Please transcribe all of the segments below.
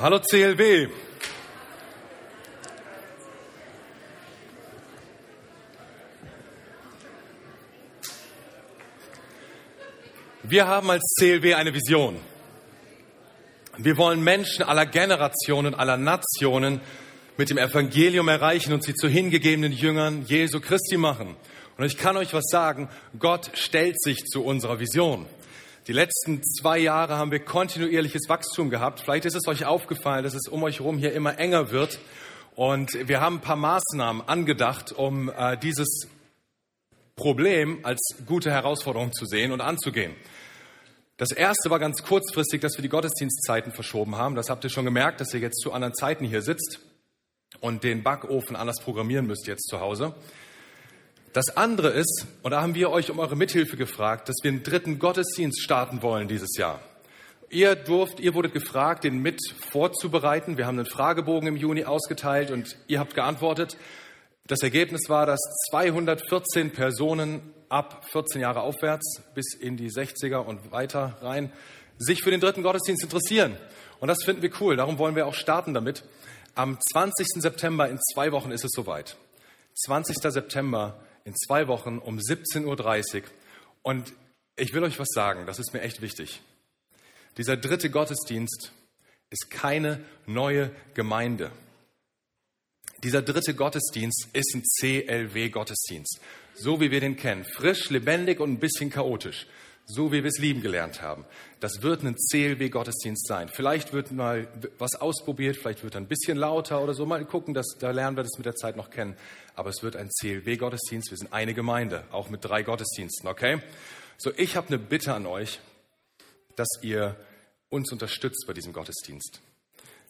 Hallo CLW. Wir haben als CLW eine Vision. Wir wollen Menschen aller Generationen, aller Nationen mit dem Evangelium erreichen und sie zu hingegebenen Jüngern Jesu Christi machen. Und ich kann euch was sagen, Gott stellt sich zu unserer Vision. Die letzten zwei Jahre haben wir kontinuierliches Wachstum gehabt. Vielleicht ist es euch aufgefallen, dass es um euch herum hier immer enger wird. Und wir haben ein paar Maßnahmen angedacht, um äh, dieses Problem als gute Herausforderung zu sehen und anzugehen. Das erste war ganz kurzfristig, dass wir die Gottesdienstzeiten verschoben haben. Das habt ihr schon gemerkt, dass ihr jetzt zu anderen Zeiten hier sitzt und den Backofen anders programmieren müsst jetzt zu Hause. Das andere ist, und da haben wir euch um eure Mithilfe gefragt, dass wir einen dritten Gottesdienst starten wollen dieses Jahr. Ihr durft, ihr wurdet gefragt, den mit vorzubereiten. Wir haben einen Fragebogen im Juni ausgeteilt und ihr habt geantwortet. Das Ergebnis war, dass 214 Personen ab 14 Jahre aufwärts bis in die 60er und weiter rein sich für den dritten Gottesdienst interessieren. Und das finden wir cool. Darum wollen wir auch starten damit. Am 20. September in zwei Wochen ist es soweit. 20. September in zwei Wochen um 17.30 Uhr. Und ich will euch was sagen, das ist mir echt wichtig. Dieser dritte Gottesdienst ist keine neue Gemeinde. Dieser dritte Gottesdienst ist ein CLW-Gottesdienst, so wie wir den kennen. Frisch, lebendig und ein bisschen chaotisch so wie wir es lieben gelernt haben. Das wird ein CLW-Gottesdienst sein. Vielleicht wird mal was ausprobiert, vielleicht wird er ein bisschen lauter oder so. Mal gucken, dass, da lernen wir das mit der Zeit noch kennen. Aber es wird ein CLW-Gottesdienst. Wir sind eine Gemeinde, auch mit drei Gottesdiensten, okay? So, ich habe eine Bitte an euch, dass ihr uns unterstützt bei diesem Gottesdienst.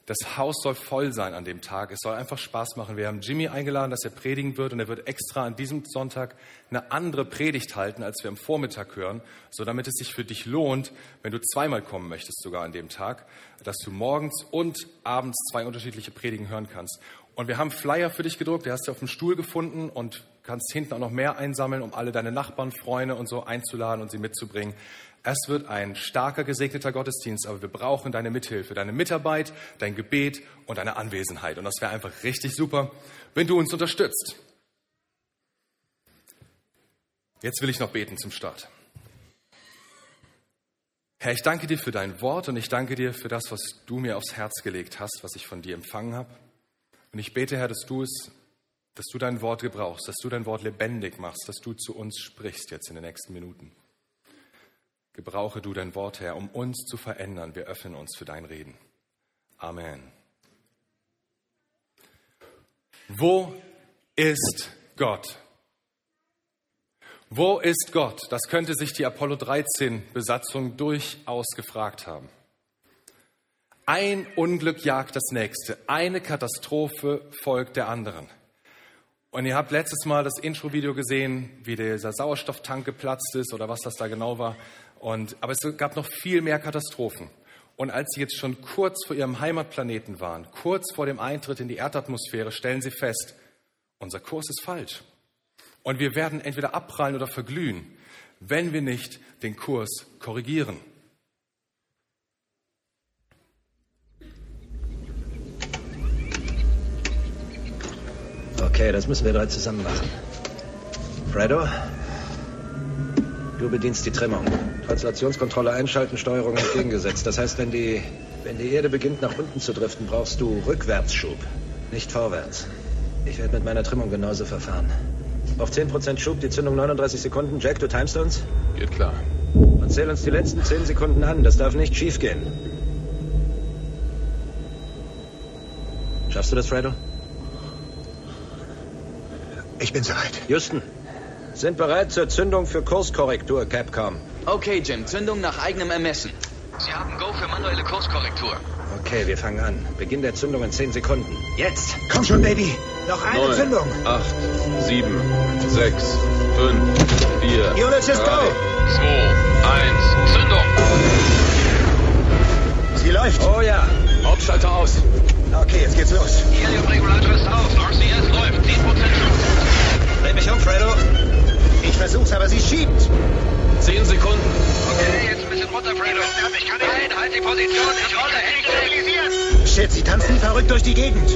Das Haus soll voll sein an dem Tag. Es soll einfach Spaß machen. Wir haben Jimmy eingeladen, dass er predigen wird und er wird extra an diesem Sonntag eine andere Predigt halten, als wir am Vormittag hören, so damit es sich für dich lohnt, wenn du zweimal kommen möchtest, sogar an dem Tag, dass du morgens und abends zwei unterschiedliche Predigen hören kannst. Und wir haben Flyer für dich gedruckt, der hast du auf dem Stuhl gefunden und kannst hinten auch noch mehr einsammeln, um alle deine Nachbarn, Freunde und so einzuladen und sie mitzubringen. Es wird ein starker, gesegneter Gottesdienst, aber wir brauchen deine Mithilfe, deine Mitarbeit, dein Gebet und deine Anwesenheit. Und das wäre einfach richtig super, wenn du uns unterstützt. Jetzt will ich noch beten zum Start. Herr, ich danke dir für dein Wort und ich danke dir für das, was du mir aufs Herz gelegt hast, was ich von dir empfangen habe. Und ich bete, Herr, dass du es, dass du dein Wort gebrauchst, dass du dein Wort lebendig machst, dass du zu uns sprichst jetzt in den nächsten Minuten. Gebrauche du dein Wort, Herr, um uns zu verändern. Wir öffnen uns für dein Reden. Amen. Wo ist Gott? Wo ist Gott? Das könnte sich die Apollo 13 Besatzung durchaus gefragt haben. Ein Unglück jagt das nächste. Eine Katastrophe folgt der anderen. Und ihr habt letztes Mal das Intro-Video gesehen, wie dieser Sauerstofftank geplatzt ist oder was das da genau war. Und, aber es gab noch viel mehr Katastrophen. Und als sie jetzt schon kurz vor ihrem Heimatplaneten waren, kurz vor dem Eintritt in die Erdatmosphäre, stellen sie fest, unser Kurs ist falsch. Und wir werden entweder abprallen oder verglühen, wenn wir nicht den Kurs korrigieren. Okay, das müssen wir drei zusammen machen. Fredo, du bedienst die Trimmung. Translationskontrolle einschalten, Steuerung entgegengesetzt. Das heißt, wenn die, wenn die Erde beginnt nach unten zu driften, brauchst du Rückwärtsschub, nicht vorwärts. Ich werde mit meiner Trimmung genauso verfahren. Auf 10% Schub, die Zündung 39 Sekunden. Jack, du timest uns? Geht klar. Und zähl uns die letzten 10 Sekunden an. Das darf nicht schiefgehen. Schaffst du das, Fredo? Ich bin soweit. Houston, sind bereit zur Zündung für Kurskorrektur, Capcom. Okay, Jim, Zündung nach eigenem Ermessen. Sie haben Go für manuelle Kurskorrektur. Okay, wir fangen an. Beginn der Zündung in 10 Sekunden. Jetzt! Komm schon, Baby. Noch eine Neun, Zündung. acht, sieben, sechs, fünf, vier, Units ist drei, go. zwei, eins, Zündung! Sie läuft. Oh ja. Hauptschalter aus. Okay, jetzt geht's los. Heliumregulator ist aus. RCS läuft. 10% Schub. Dreh mich um, Fredo. Ich versuch's, aber sie schiebt. Zehn Sekunden. Okay, jetzt ein bisschen runter, Fredo. Ich kann Nein, halt die Position. Ich rolle. Shit, sie tanzen wie verrückt durch die Gegend.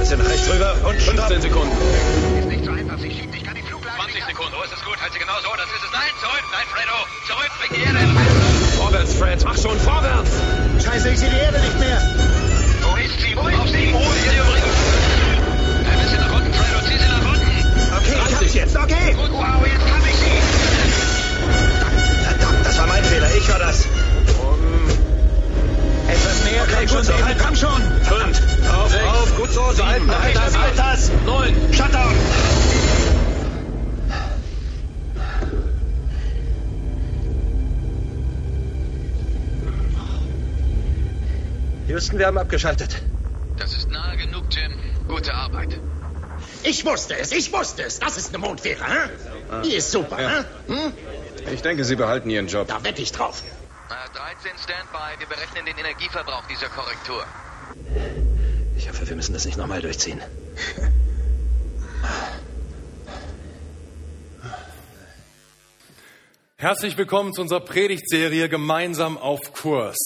Bisschen nach rechts rüber und stopp. 15 Sekunden. Ist nicht so einfach. Sie schiebt, ich kann die Fluglage 20 Sekunden. So ist es gut, halt sie genau so, das ist es. Nein, zurück, nein, Fredo, zurück, bring die Erde hin. Vorwärts, Fred. Mach schon vorwärts. Scheiße, ich sehe die Erde nicht mehr. Wo ist sie? Wo ist sie? Wo ist sie übrigens? Ein bisschen nach unten, Fredo, zieh sie nach unten. Okay, ich hab's jetzt, okay. Gut, wow, Ich war das. Etwas näher, Okay, komm gut schon, so, halt. komm schon. Fünf. Auf, Sechs. auf. Gut so. So halten. Halt das, halt das. Neun. Shutdown. Houston, wir haben abgeschaltet. Das ist nahe genug, Jim. Gute Arbeit. Ich wusste es, ich wusste es. Das ist eine Mondfähre, hä? Die ist super, Ja. hä? Hm? Ich denke, Sie behalten Ihren Job. Da wette ich drauf. Äh, 13 Standby, wir berechnen den Energieverbrauch dieser Korrektur. Ich hoffe, wir müssen das nicht nochmal durchziehen. Herzlich willkommen zu unserer Predigtserie Gemeinsam auf Kurs.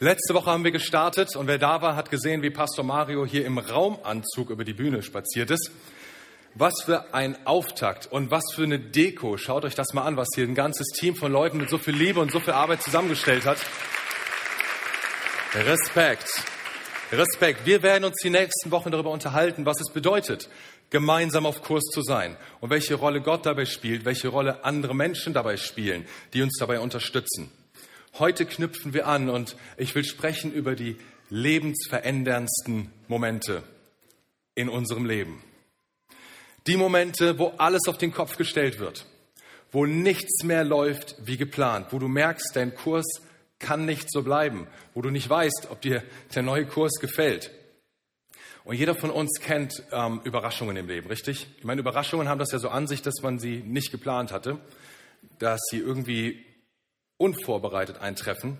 Letzte Woche haben wir gestartet und wer da war, hat gesehen, wie Pastor Mario hier im Raumanzug über die Bühne spaziert ist. Was für ein Auftakt und was für eine Deko. Schaut euch das mal an, was hier ein ganzes Team von Leuten mit so viel Liebe und so viel Arbeit zusammengestellt hat. Respekt. Respekt. Wir werden uns die nächsten Wochen darüber unterhalten, was es bedeutet, gemeinsam auf Kurs zu sein und welche Rolle Gott dabei spielt, welche Rolle andere Menschen dabei spielen, die uns dabei unterstützen. Heute knüpfen wir an und ich will sprechen über die lebensveränderndsten Momente in unserem Leben. Die Momente, wo alles auf den Kopf gestellt wird, wo nichts mehr läuft wie geplant, wo du merkst, dein Kurs kann nicht so bleiben, wo du nicht weißt, ob dir der neue Kurs gefällt. Und jeder von uns kennt ähm, Überraschungen im Leben, richtig? Ich meine, Überraschungen haben das ja so an sich, dass man sie nicht geplant hatte, dass sie irgendwie unvorbereitet eintreffen.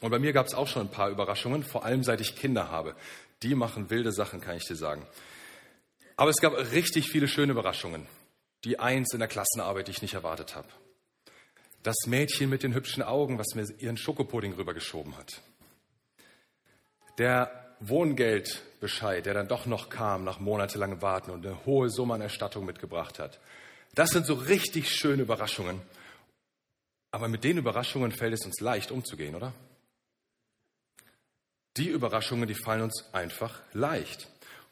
Und bei mir gab es auch schon ein paar Überraschungen, vor allem seit ich Kinder habe. Die machen wilde Sachen, kann ich dir sagen. Aber es gab richtig viele schöne Überraschungen. Die Eins in der Klassenarbeit, die ich nicht erwartet habe. Das Mädchen mit den hübschen Augen, was mir ihren Schokopudding rübergeschoben hat. Der Wohngeldbescheid, der dann doch noch kam nach monatelangem Warten und eine hohe Summe an Erstattung mitgebracht hat. Das sind so richtig schöne Überraschungen. Aber mit den Überraschungen fällt es uns leicht umzugehen, oder? Die Überraschungen, die fallen uns einfach leicht.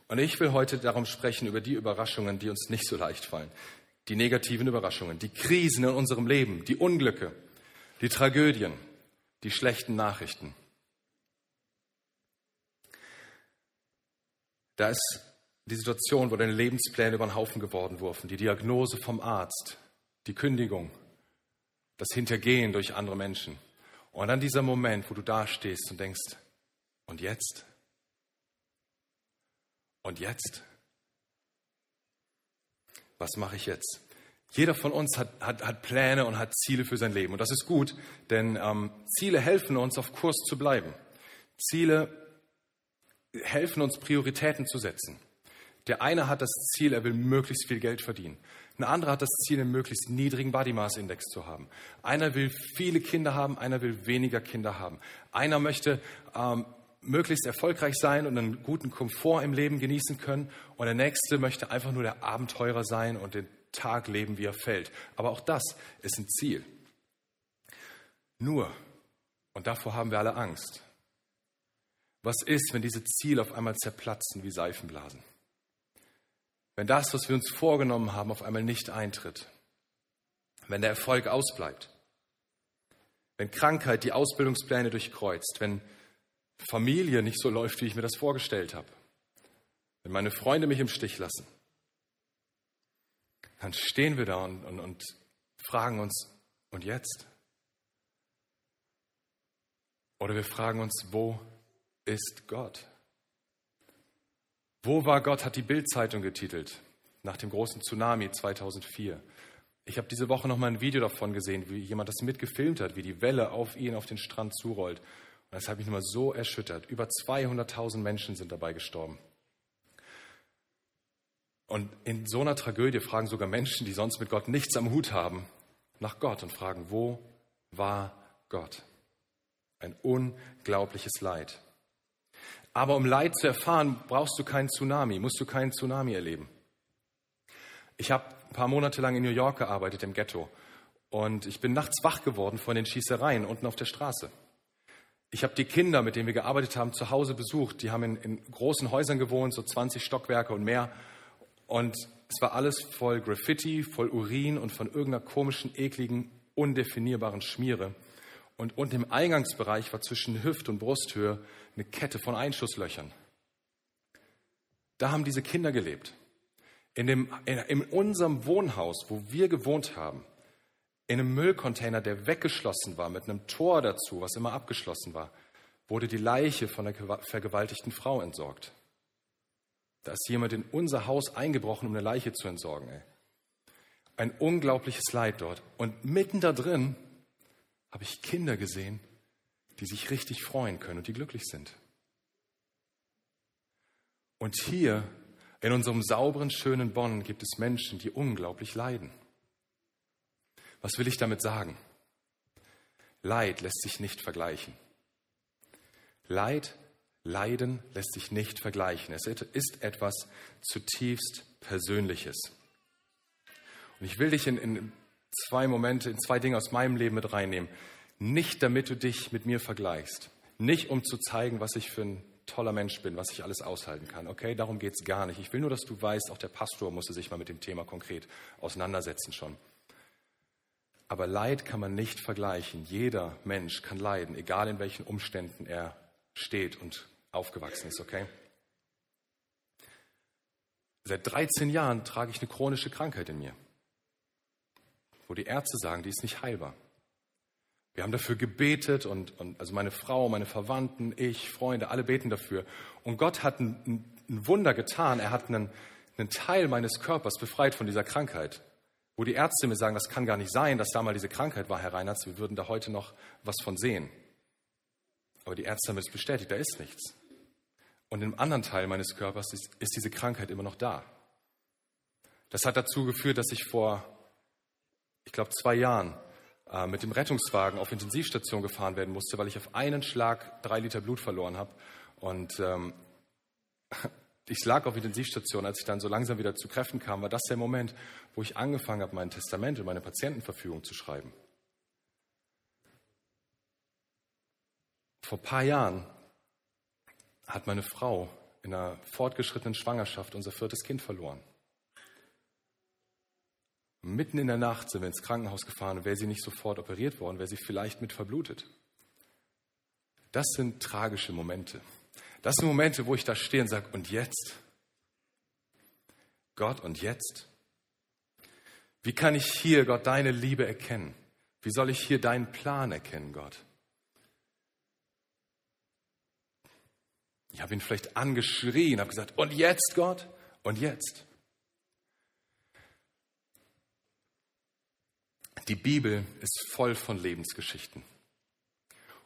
Und ich will heute darum sprechen, über die Überraschungen, die uns nicht so leicht fallen. Die negativen Überraschungen, die Krisen in unserem Leben, die Unglücke, die Tragödien, die schlechten Nachrichten. Da ist die Situation, wo deine Lebenspläne über den Haufen geworden wurden, die Diagnose vom Arzt, die Kündigung, das Hintergehen durch andere Menschen. Und dann dieser Moment, wo du da stehst und denkst, und jetzt? Und jetzt? Was mache ich jetzt? Jeder von uns hat, hat, hat Pläne und hat Ziele für sein Leben. Und das ist gut, denn ähm, Ziele helfen uns, auf Kurs zu bleiben. Ziele helfen uns, Prioritäten zu setzen. Der eine hat das Ziel, er will möglichst viel Geld verdienen. Ein anderer hat das Ziel, einen möglichst niedrigen Body Mass Index zu haben. Einer will viele Kinder haben, einer will weniger Kinder haben. Einer möchte ähm, möglichst erfolgreich sein und einen guten Komfort im Leben genießen können. Und der nächste möchte einfach nur der Abenteurer sein und den Tag leben, wie er fällt. Aber auch das ist ein Ziel. Nur, und davor haben wir alle Angst, was ist, wenn diese Ziele auf einmal zerplatzen wie Seifenblasen? Wenn das, was wir uns vorgenommen haben, auf einmal nicht eintritt? Wenn der Erfolg ausbleibt? Wenn Krankheit die Ausbildungspläne durchkreuzt? Wenn Familie nicht so läuft, wie ich mir das vorgestellt habe? Wenn meine Freunde mich im Stich lassen? Dann stehen wir da und, und, und fragen uns, und jetzt? Oder wir fragen uns, wo ist Gott? Wo war Gott, hat die Bild-Zeitung getitelt, nach dem großen Tsunami 2004. Ich habe diese Woche noch mal ein Video davon gesehen, wie jemand das mitgefilmt hat, wie die Welle auf ihn auf den Strand zurollt. Das hat mich nochmal so erschüttert. Über 200.000 Menschen sind dabei gestorben. Und in so einer Tragödie fragen sogar Menschen, die sonst mit Gott nichts am Hut haben, nach Gott und fragen, wo war Gott? Ein unglaubliches Leid. Aber um Leid zu erfahren, brauchst du keinen Tsunami, musst du keinen Tsunami erleben. Ich habe ein paar Monate lang in New York gearbeitet, im Ghetto. Und ich bin nachts wach geworden von den Schießereien unten auf der Straße. Ich habe die Kinder, mit denen wir gearbeitet haben, zu Hause besucht. Die haben in, in großen Häusern gewohnt, so 20 Stockwerke und mehr. Und es war alles voll Graffiti, voll Urin und von irgendeiner komischen, ekligen, undefinierbaren Schmiere. Und unten im Eingangsbereich war zwischen Hüft- und Brusthöhe eine Kette von Einschusslöchern. Da haben diese Kinder gelebt. In, dem, in, in unserem Wohnhaus, wo wir gewohnt haben, in einem Müllcontainer, der weggeschlossen war, mit einem Tor dazu, was immer abgeschlossen war, wurde die Leiche von der vergewaltigten Frau entsorgt. Da ist jemand in unser Haus eingebrochen, um eine Leiche zu entsorgen. Ey. Ein unglaubliches Leid dort. Und mitten da drin habe ich Kinder gesehen, die sich richtig freuen können und die glücklich sind. Und hier in unserem sauberen, schönen Bonn gibt es Menschen, die unglaublich leiden. Was will ich damit sagen? Leid lässt sich nicht vergleichen. Leid, Leiden lässt sich nicht vergleichen. Es ist etwas zutiefst Persönliches. Und ich will dich in, in zwei Momente, in zwei Dinge aus meinem Leben mit reinnehmen. Nicht damit du dich mit mir vergleichst. Nicht um zu zeigen, was ich für ein toller Mensch bin, was ich alles aushalten kann. Okay, darum geht es gar nicht. Ich will nur, dass du weißt, auch der Pastor musste sich mal mit dem Thema konkret auseinandersetzen schon. Aber Leid kann man nicht vergleichen. Jeder Mensch kann leiden, egal in welchen Umständen er steht und aufgewachsen ist, okay? Seit 13 Jahren trage ich eine chronische Krankheit in mir, wo die Ärzte sagen, die ist nicht heilbar. Wir haben dafür gebetet und, und also meine Frau, meine Verwandten, ich, Freunde, alle beten dafür. Und Gott hat ein, ein Wunder getan. Er hat einen, einen Teil meines Körpers befreit von dieser Krankheit. Wo die Ärzte mir sagen, das kann gar nicht sein, dass da mal diese Krankheit war, Herr Reinhardt, wir würden da heute noch was von sehen. Aber die Ärzte haben es bestätigt, da ist nichts. Und im anderen Teil meines Körpers ist, ist diese Krankheit immer noch da. Das hat dazu geführt, dass ich vor, ich glaube, zwei Jahren äh, mit dem Rettungswagen auf Intensivstation gefahren werden musste, weil ich auf einen Schlag drei Liter Blut verloren habe. Und ähm, ich lag auf Intensivstation, als ich dann so langsam wieder zu Kräften kam, war das der Moment, wo ich angefangen habe, mein Testament und meine Patientenverfügung zu schreiben. Vor ein paar Jahren hat meine Frau in einer fortgeschrittenen Schwangerschaft unser viertes Kind verloren. Mitten in der Nacht sind wir ins Krankenhaus gefahren und wäre sie nicht sofort operiert worden, wäre sie vielleicht mit verblutet. Das sind tragische Momente. Das sind Momente, wo ich da stehe und sage, und jetzt? Gott, und jetzt? Wie kann ich hier, Gott, deine Liebe erkennen? Wie soll ich hier deinen Plan erkennen, Gott? Ich habe ihn vielleicht angeschrien, habe gesagt, und jetzt, Gott? Und jetzt? Die Bibel ist voll von Lebensgeschichten.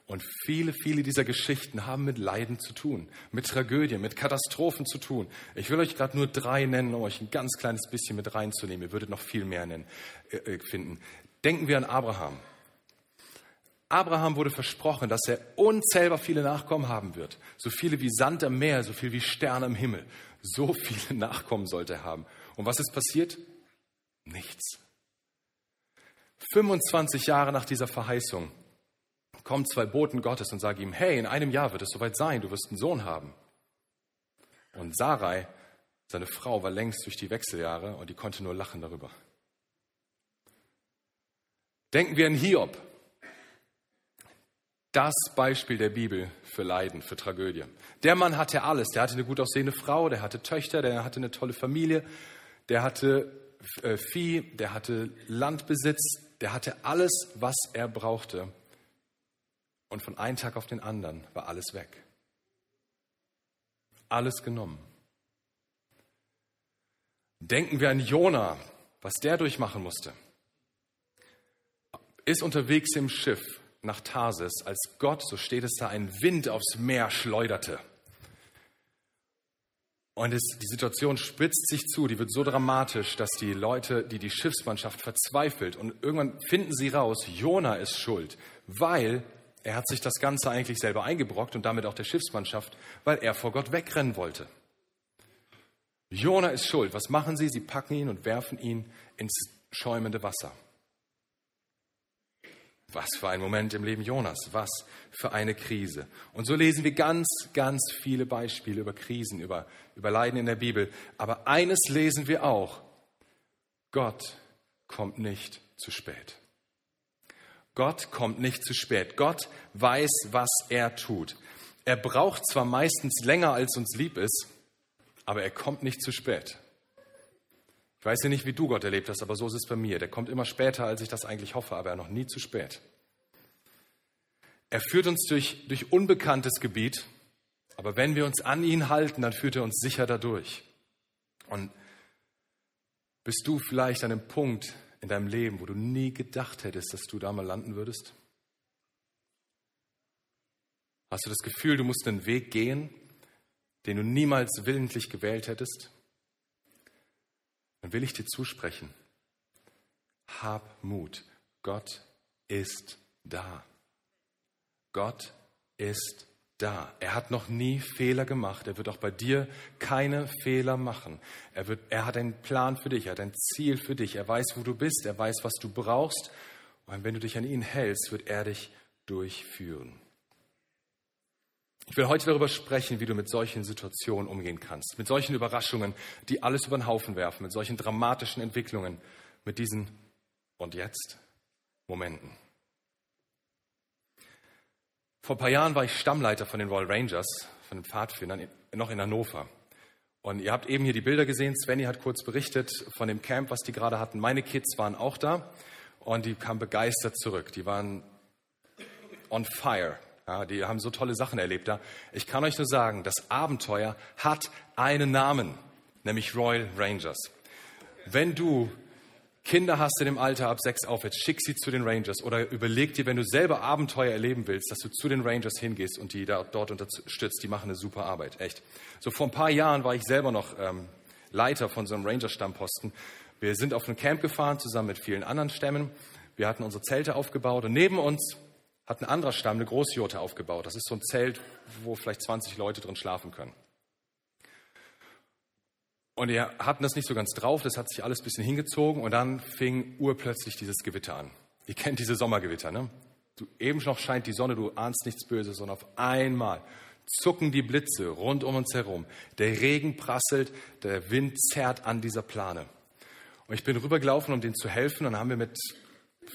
Und viele, viele dieser Geschichten haben mit Leiden zu tun, mit Tragödien, mit Katastrophen zu tun. Ich will euch gerade nur drei nennen, um euch ein ganz kleines bisschen mit reinzunehmen. Ihr würdet noch viel mehr nennen, äh, äh, finden. Denken wir an Abraham. Abraham wurde versprochen, dass er unzählbar viele Nachkommen haben wird. So viele wie Sand am Meer, so viel wie Sterne im Himmel. So viele Nachkommen sollte er haben. Und was ist passiert? Nichts. 25 Jahre nach dieser Verheißung kommen zwei Boten Gottes und sagen ihm, hey, in einem Jahr wird es soweit sein, du wirst einen Sohn haben. Und Sarai, seine Frau, war längst durch die Wechseljahre und die konnte nur lachen darüber. Denken wir an Hiob. Das Beispiel der Bibel für Leiden, für Tragödie. Der Mann hatte alles. Der hatte eine gut aussehende Frau, der hatte Töchter, der hatte eine tolle Familie, der hatte äh, Vieh, der hatte Landbesitz, der hatte alles, was er brauchte. Und von einem Tag auf den anderen war alles weg. Alles genommen. Denken wir an Jona, was der durchmachen musste. Ist unterwegs im Schiff nach Tarsis, als Gott, so steht es da, einen Wind aufs Meer schleuderte. Und es, die Situation spitzt sich zu, die wird so dramatisch, dass die Leute, die die Schiffsmannschaft verzweifelt und irgendwann finden sie raus, Jona ist schuld, weil Er hat sich das Ganze eigentlich selber eingebrockt und damit auch der Schiffsmannschaft, weil er vor Gott wegrennen wollte. Jona ist schuld. Was machen sie? Sie packen ihn und werfen ihn ins schäumende Wasser. Was für ein Moment im Leben Jonas, was für eine Krise. Und so lesen wir ganz, ganz viele Beispiele über Krisen, über, über Leiden in der Bibel. Aber eines lesen wir auch, Gott kommt nicht zu spät. Gott kommt nicht zu spät. Gott weiß, was er tut. Er braucht zwar meistens länger, als uns lieb ist, aber er kommt nicht zu spät. Ich weiß ja nicht, wie du Gott erlebt hast, aber so ist es bei mir. Der kommt immer später, als ich das eigentlich hoffe, aber noch nie zu spät. Er führt uns durch, durch unbekanntes Gebiet, aber wenn wir uns an ihn halten, dann führt er uns sicher dadurch. Und bist du vielleicht an einem Punkt in deinem Leben, wo du nie gedacht hättest, dass du da mal landen würdest? Hast du das Gefühl, du musst einen Weg gehen, den du niemals willentlich gewählt hättest? dann will ich dir zusprechen. Hab Mut. Gott ist da. Gott ist da. Er hat noch nie Fehler gemacht. Er wird auch bei dir keine Fehler machen. Er, wird, er hat einen Plan für dich, er hat ein Ziel für dich. Er weiß, wo du bist, er weiß, was du brauchst. Und wenn du dich an ihn hältst, wird er dich durchführen. Ich will heute darüber sprechen, wie du mit solchen Situationen umgehen kannst, mit solchen Überraschungen, die alles über den Haufen werfen, mit solchen dramatischen Entwicklungen, mit diesen und jetzt Momenten. Vor ein paar Jahren war ich Stammleiter von den Royal Rangers, von den Pfadfindern, noch in Hannover. Und ihr habt eben hier die Bilder gesehen. Svenny hat kurz berichtet von dem Camp, was die gerade hatten. Meine Kids waren auch da und die kamen begeistert zurück. Die waren on fire. Ja, die haben so tolle Sachen erlebt da. Ich kann euch nur sagen, das Abenteuer hat einen Namen, nämlich Royal Rangers. Wenn du Kinder hast in dem Alter ab sechs aufwärts, schick sie zu den Rangers oder überleg dir, wenn du selber Abenteuer erleben willst, dass du zu den Rangers hingehst und die da, dort unterstützt. Die machen eine super Arbeit, echt. So vor ein paar Jahren war ich selber noch ähm, Leiter von so einem Ranger-Stammposten. Wir sind auf ein Camp gefahren, zusammen mit vielen anderen Stämmen. Wir hatten unsere Zelte aufgebaut und neben uns hat ein anderer Stamm eine Großjurte aufgebaut. Das ist so ein Zelt, wo vielleicht 20 Leute drin schlafen können. Und die hatten das nicht so ganz drauf, das hat sich alles ein bisschen hingezogen und dann fing urplötzlich dieses Gewitter an. Ihr kennt diese Sommergewitter, ne? Du, eben noch scheint die Sonne, du ahnst nichts Böses und auf einmal zucken die Blitze rund um uns herum. Der Regen prasselt, der Wind zerrt an dieser Plane. Und ich bin rübergelaufen, um denen zu helfen. Und dann haben wir mit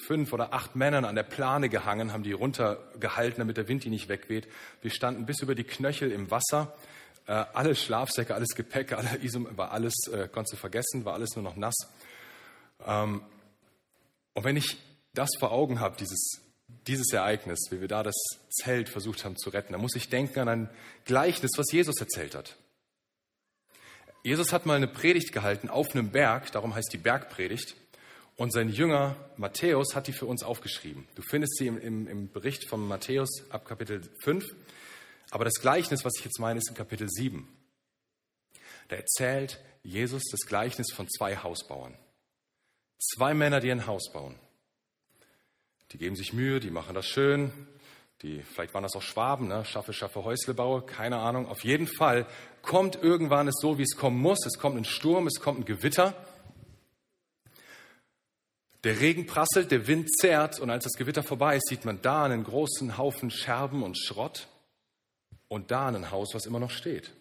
fünf oder acht Männern an der Plane gehangen, haben die runtergehalten, damit der Wind die nicht wegweht. Wir standen bis über die Knöchel im Wasser. Äh, alle Schlafsäcke, alles Gepäck, alle Isum, war alles, äh, konntest du vergessen, war alles nur noch nass. Ähm, und wenn ich das vor Augen habe, dieses, dieses Ereignis, wie wir da das Zelt versucht haben zu retten, dann muss ich denken an ein Gleichnis, was Jesus erzählt hat. Jesus hat mal eine Predigt gehalten auf einem Berg, darum heißt die Bergpredigt. Und sein Jünger Matthäus hat die für uns aufgeschrieben. Du findest sie im, im, im, Bericht von Matthäus ab Kapitel 5. Aber das Gleichnis, was ich jetzt meine, ist in Kapitel 7. Da erzählt Jesus das Gleichnis von zwei Hausbauern. Zwei Männer, die ein Haus bauen. Die geben sich Mühe, die machen das schön. Die, vielleicht waren das auch Schwaben, ne? schaffe, schaffe, Häusle baue, keine Ahnung. Auf jeden Fall kommt irgendwann es so, wie es kommen muss. Es kommt ein Sturm, es kommt ein Gewitter. Der Regen prasselt, der Wind zerrt und als das Gewitter vorbei ist, sieht man da einen großen Haufen Scherben und Schrott und da ein Haus, was immer noch steht.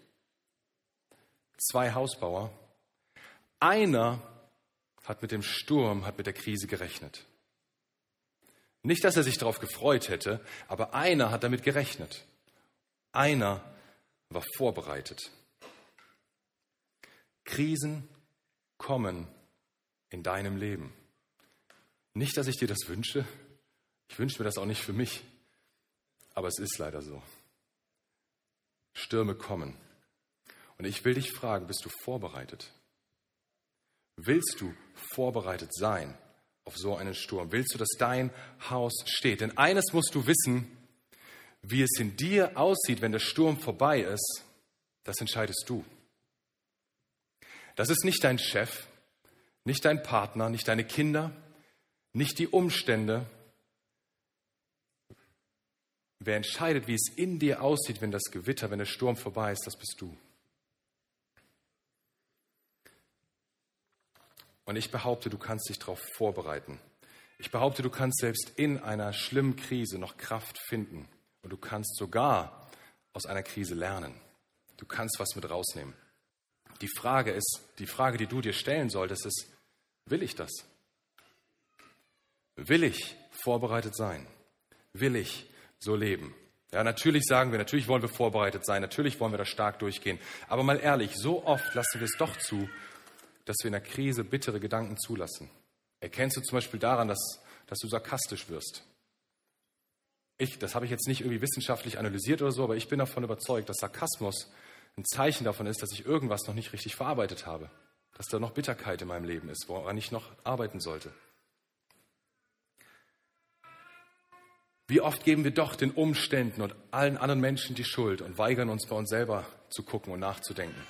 Zwei Hausbauer. Einer hat mit dem Sturm, hat mit der Krise gerechnet. Nicht, dass er sich darauf gefreut hätte, aber einer hat damit gerechnet. Einer war vorbereitet. Krisen kommen in deinem Leben. Nicht, dass ich dir das wünsche. Ich wünsche mir das auch nicht für mich. Aber es ist leider so. Stürme kommen. Und ich will dich fragen, bist du vorbereitet? Willst du vorbereitet sein auf so einen Sturm? Willst du, dass dein Haus steht? Denn eines musst du wissen, wie es in dir aussieht, wenn der Sturm vorbei ist, das entscheidest du. Das ist nicht dein Chef, nicht dein Partner, nicht deine Kinder, nicht die Umstände, wer entscheidet, wie es in dir aussieht, wenn das Gewitter, wenn der Sturm vorbei ist, das bist du. Und ich behaupte, du kannst dich darauf vorbereiten. Ich behaupte, du kannst selbst in einer schlimmen Krise noch Kraft finden. Und du kannst sogar aus einer Krise lernen. Du kannst was mit rausnehmen. Die Frage ist, die Frage, die du dir stellen solltest, ist, will ich das? Will ich vorbereitet sein? Will ich so leben? Ja, natürlich sagen wir, natürlich wollen wir vorbereitet sein, natürlich wollen wir da stark durchgehen. Aber mal ehrlich, so oft lassen wir es doch zu, dass wir in der Krise bittere Gedanken zulassen. Erkennst du zum Beispiel daran, dass, dass du sarkastisch wirst? Ich, das habe ich jetzt nicht irgendwie wissenschaftlich analysiert oder so, aber ich bin davon überzeugt, dass Sarkasmus ein Zeichen davon ist, dass ich irgendwas noch nicht richtig verarbeitet habe. Dass da noch Bitterkeit in meinem Leben ist, woran ich noch arbeiten sollte. Wie oft geben wir doch den Umständen und allen anderen Menschen die Schuld und weigern uns bei uns selber zu gucken und nachzudenken.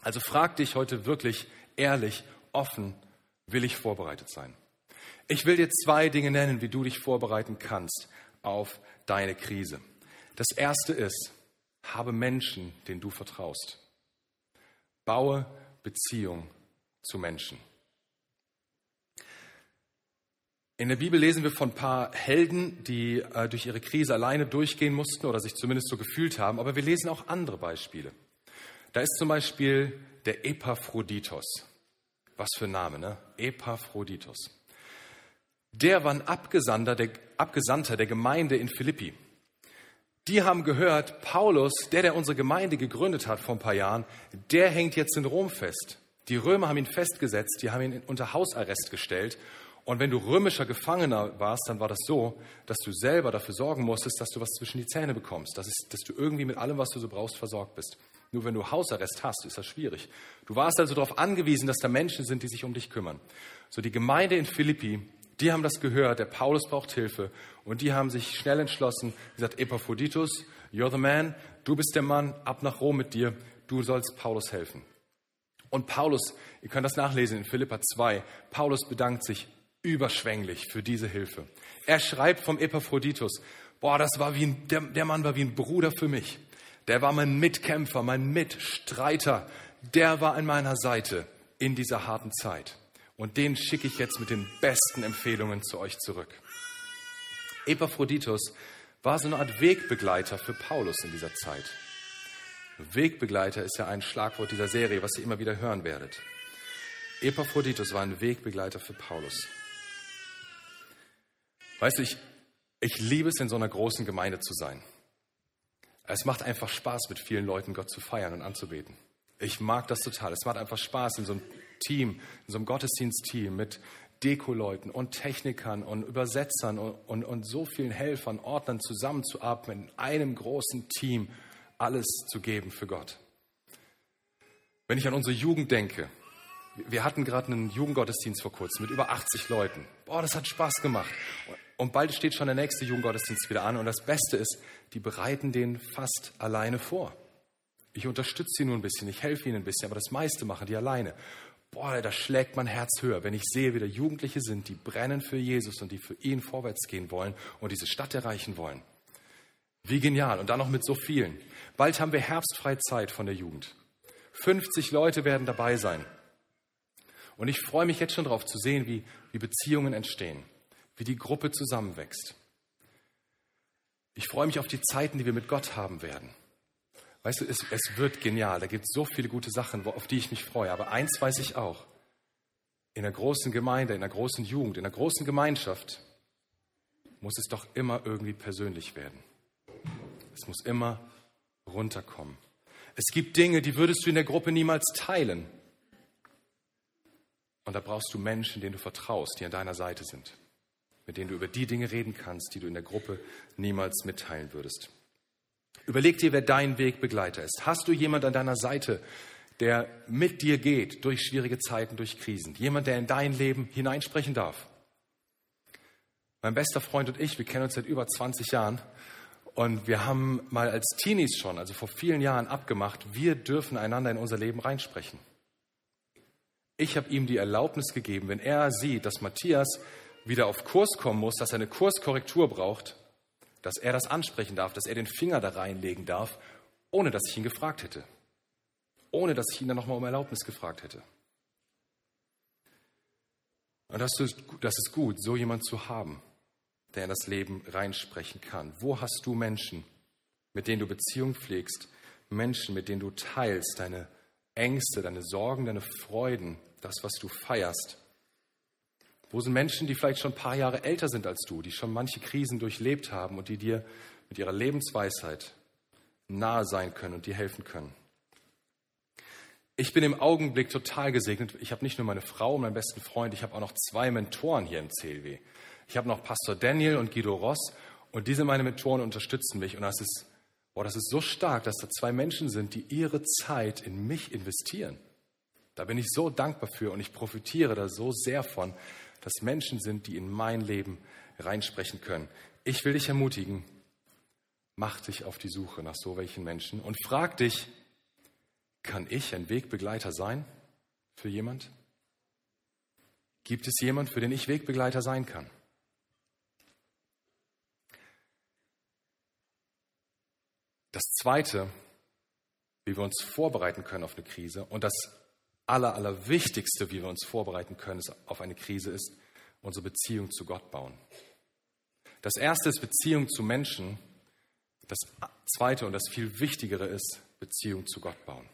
Also frag dich heute wirklich ehrlich, offen, will ich vorbereitet sein? Ich will dir zwei Dinge nennen, wie du dich vorbereiten kannst auf deine Krise. Das erste ist, habe Menschen, denen du vertraust. Baue Beziehung zu Menschen. In der Bibel lesen wir von ein paar Helden, die äh, durch ihre Krise alleine durchgehen mussten oder sich zumindest so gefühlt haben, aber wir lesen auch andere Beispiele. Da ist zum Beispiel der Epaphroditos. Was für ein Name, ne? Epaphroditos. Der war ein Abgesandter der, Abgesandter der Gemeinde in Philippi. Die haben gehört, Paulus, der, der unsere Gemeinde gegründet hat vor ein paar Jahren, der hängt jetzt in Rom fest. Die Römer haben ihn festgesetzt, die haben ihn unter Hausarrest gestellt. Und wenn du römischer Gefangener warst, dann war das so, dass du selber dafür sorgen musstest, dass du was zwischen die Zähne bekommst, dass, es, dass du irgendwie mit allem, was du so brauchst, versorgt bist. Nur wenn du Hausarrest hast, ist das schwierig. Du warst also darauf angewiesen, dass da Menschen sind, die sich um dich kümmern. So die Gemeinde in Philippi, die haben das gehört, der Paulus braucht Hilfe und die haben sich schnell entschlossen, gesagt, Epaphroditus, you're the man, du bist der Mann, ab nach Rom mit dir, du sollst Paulus helfen. Und Paulus, ihr könnt das nachlesen in Philippa 2, Paulus bedankt sich überschwänglich für diese Hilfe. Er schreibt vom Epaphroditus, boah, das war wie ein, der, der Mann war wie ein Bruder für mich. Der war mein Mitkämpfer, mein Mitstreiter. Der war an meiner Seite in dieser harten Zeit. Und den schicke ich jetzt mit den besten Empfehlungen zu euch zurück. Epaphroditus war so eine Art Wegbegleiter für Paulus in dieser Zeit. Wegbegleiter ist ja ein Schlagwort dieser Serie, was ihr immer wieder hören werdet. Epaphroditus war ein Wegbegleiter für Paulus. Weißt du, ich, ich liebe es, in so einer großen Gemeinde zu sein. Es macht einfach Spaß, mit vielen Leuten Gott zu feiern und anzubeten. Ich mag das total. Es macht einfach Spaß, in so einem Team, in so einem Gottesdienstteam mit Dekoleuten und Technikern und Übersetzern und, und, und so vielen Helfern, Ordnern zusammenzuarbeiten, in einem großen Team alles zu geben für Gott. Wenn ich an unsere Jugend denke, wir hatten gerade einen Jugendgottesdienst vor kurzem mit über 80 Leuten. Boah, das hat Spaß gemacht. Und bald steht schon der nächste Jugendgottesdienst wieder an. Und das Beste ist, die bereiten den fast alleine vor. Ich unterstütze sie nur ein bisschen, ich helfe ihnen ein bisschen, aber das meiste machen die alleine boah, da schlägt mein Herz höher, wenn ich sehe, wie da Jugendliche sind, die brennen für Jesus und die für ihn vorwärts gehen wollen und diese Stadt erreichen wollen. Wie genial. Und dann noch mit so vielen. Bald haben wir herbstfreie Zeit von der Jugend. 50 Leute werden dabei sein. Und ich freue mich jetzt schon darauf zu sehen, wie, wie Beziehungen entstehen, wie die Gruppe zusammenwächst. Ich freue mich auf die Zeiten, die wir mit Gott haben werden. Weißt du, es, es wird genial. Da gibt es so viele gute Sachen, auf die ich mich freue. Aber eins weiß ich auch. In der großen Gemeinde, in der großen Jugend, in der großen Gemeinschaft muss es doch immer irgendwie persönlich werden. Es muss immer runterkommen. Es gibt Dinge, die würdest du in der Gruppe niemals teilen. Und da brauchst du Menschen, denen du vertraust, die an deiner Seite sind, mit denen du über die Dinge reden kannst, die du in der Gruppe niemals mitteilen würdest. Überleg dir, wer dein Wegbegleiter ist. Hast du jemand an deiner Seite, der mit dir geht durch schwierige Zeiten, durch Krisen? Jemand, der in dein Leben hineinsprechen darf? Mein bester Freund und ich, wir kennen uns seit über 20 Jahren und wir haben mal als Teenies schon, also vor vielen Jahren abgemacht, wir dürfen einander in unser Leben reinsprechen. Ich habe ihm die Erlaubnis gegeben, wenn er sieht, dass Matthias wieder auf Kurs kommen muss, dass er eine Kurskorrektur braucht, dass er das ansprechen darf, dass er den Finger da reinlegen darf, ohne dass ich ihn gefragt hätte. Ohne dass ich ihn dann nochmal um Erlaubnis gefragt hätte. Und das ist, das ist gut, so jemand zu haben, der in das Leben reinsprechen kann. Wo hast du Menschen, mit denen du Beziehung pflegst, Menschen, mit denen du teilst, deine Ängste, deine Sorgen, deine Freuden, das, was du feierst? Wo sind Menschen, die vielleicht schon ein paar Jahre älter sind als du, die schon manche Krisen durchlebt haben und die dir mit ihrer Lebensweisheit nahe sein können und dir helfen können? Ich bin im Augenblick total gesegnet. Ich habe nicht nur meine Frau und meinen besten Freund, ich habe auch noch zwei Mentoren hier im CLW. Ich habe noch Pastor Daniel und Guido Ross und diese meine Mentoren unterstützen mich und das ist, oh, das ist so stark, dass da zwei Menschen sind, die ihre Zeit in mich investieren. Da bin ich so dankbar für und ich profitiere da so sehr von, dass Menschen sind, die in mein Leben reinsprechen können. Ich will dich ermutigen, mach dich auf die Suche nach so welchen Menschen und frag dich, kann ich ein Wegbegleiter sein für jemand? Gibt es jemand, für den ich Wegbegleiter sein kann? Das Zweite, wie wir uns vorbereiten können auf eine Krise und das Aller, Allerwichtigste, wie wir uns vorbereiten können auf eine Krise, ist unsere Beziehung zu Gott bauen. Das Erste ist Beziehung zu Menschen. Das Zweite und das viel Wichtigere ist Beziehung zu Gott bauen.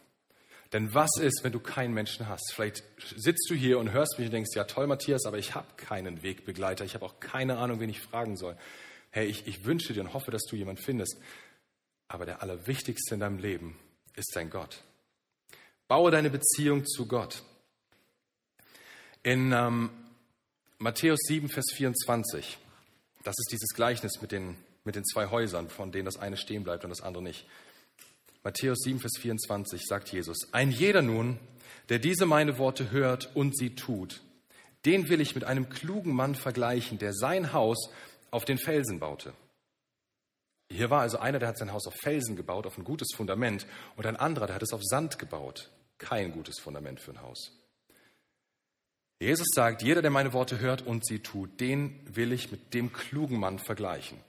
Denn was ist, wenn du keinen Menschen hast? Vielleicht sitzt du hier und hörst mich und denkst, ja toll, Matthias, aber ich habe keinen Wegbegleiter. Ich habe auch keine Ahnung, wen ich fragen soll. Hey, ich, ich wünsche dir und hoffe, dass du jemanden findest. Aber der Allerwichtigste in deinem Leben ist dein Gott. Baue deine Beziehung zu Gott. In ähm, Matthäus 7, Vers 24, das ist dieses Gleichnis mit den, mit den zwei Häusern, von denen das eine stehen bleibt und das andere nicht. Matthäus 7, Vers 24 sagt Jesus, ein jeder nun, der diese meine Worte hört und sie tut, den will ich mit einem klugen Mann vergleichen, der sein Haus auf den Felsen baute. Hier war also einer, der hat sein Haus auf Felsen gebaut, auf ein gutes Fundament, und ein anderer, der hat es auf Sand gebaut. Kein gutes Fundament für ein Haus. Jesus sagt, jeder, der meine Worte hört und sie tut, den will ich mit dem klugen Mann vergleichen,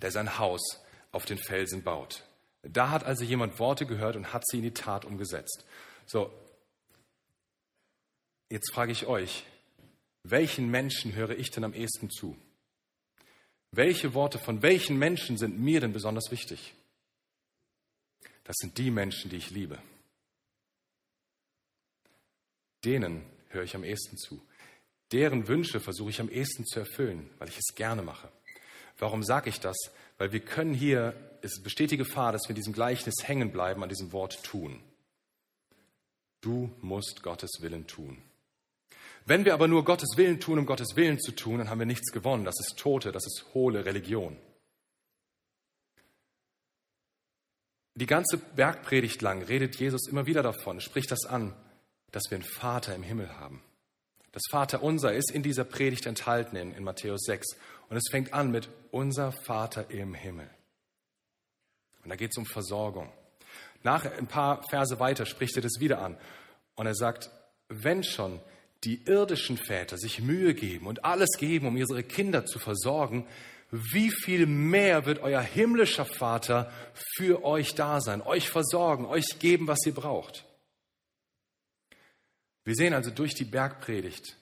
der sein Haus auf den Felsen baut. Da hat also jemand Worte gehört und hat sie in die Tat umgesetzt. So, jetzt frage ich euch, welchen Menschen höre ich denn am ehesten zu? Welche Worte von welchen Menschen sind mir denn besonders wichtig? Das sind die Menschen, die ich liebe. Denen höre ich am ehesten zu. Deren Wünsche versuche ich am ehesten zu erfüllen, weil ich es gerne mache. Warum sage ich das? Weil wir können hier, es besteht die Gefahr, dass wir in diesem Gleichnis hängen bleiben an diesem Wort tun. Du musst Gottes Willen tun. Wenn wir aber nur Gottes Willen tun, um Gottes Willen zu tun, dann haben wir nichts gewonnen. Das ist tote, das ist hohle Religion. Die ganze Bergpredigt lang redet Jesus immer wieder davon, spricht das an, dass wir einen Vater im Himmel haben. Das Vaterunser ist in dieser Predigt enthalten in, in Matthäus 6. Und es fängt an mit unser Vater im Himmel. Und da geht es um Versorgung. Nach ein paar Verse weiter spricht er das wieder an. Und er sagt, wenn schon die irdischen Väter sich Mühe geben und alles geben, um ihre Kinder zu versorgen, wie viel mehr wird euer himmlischer Vater für euch da sein, euch versorgen, euch geben, was ihr braucht. Wir sehen also durch die Bergpredigt,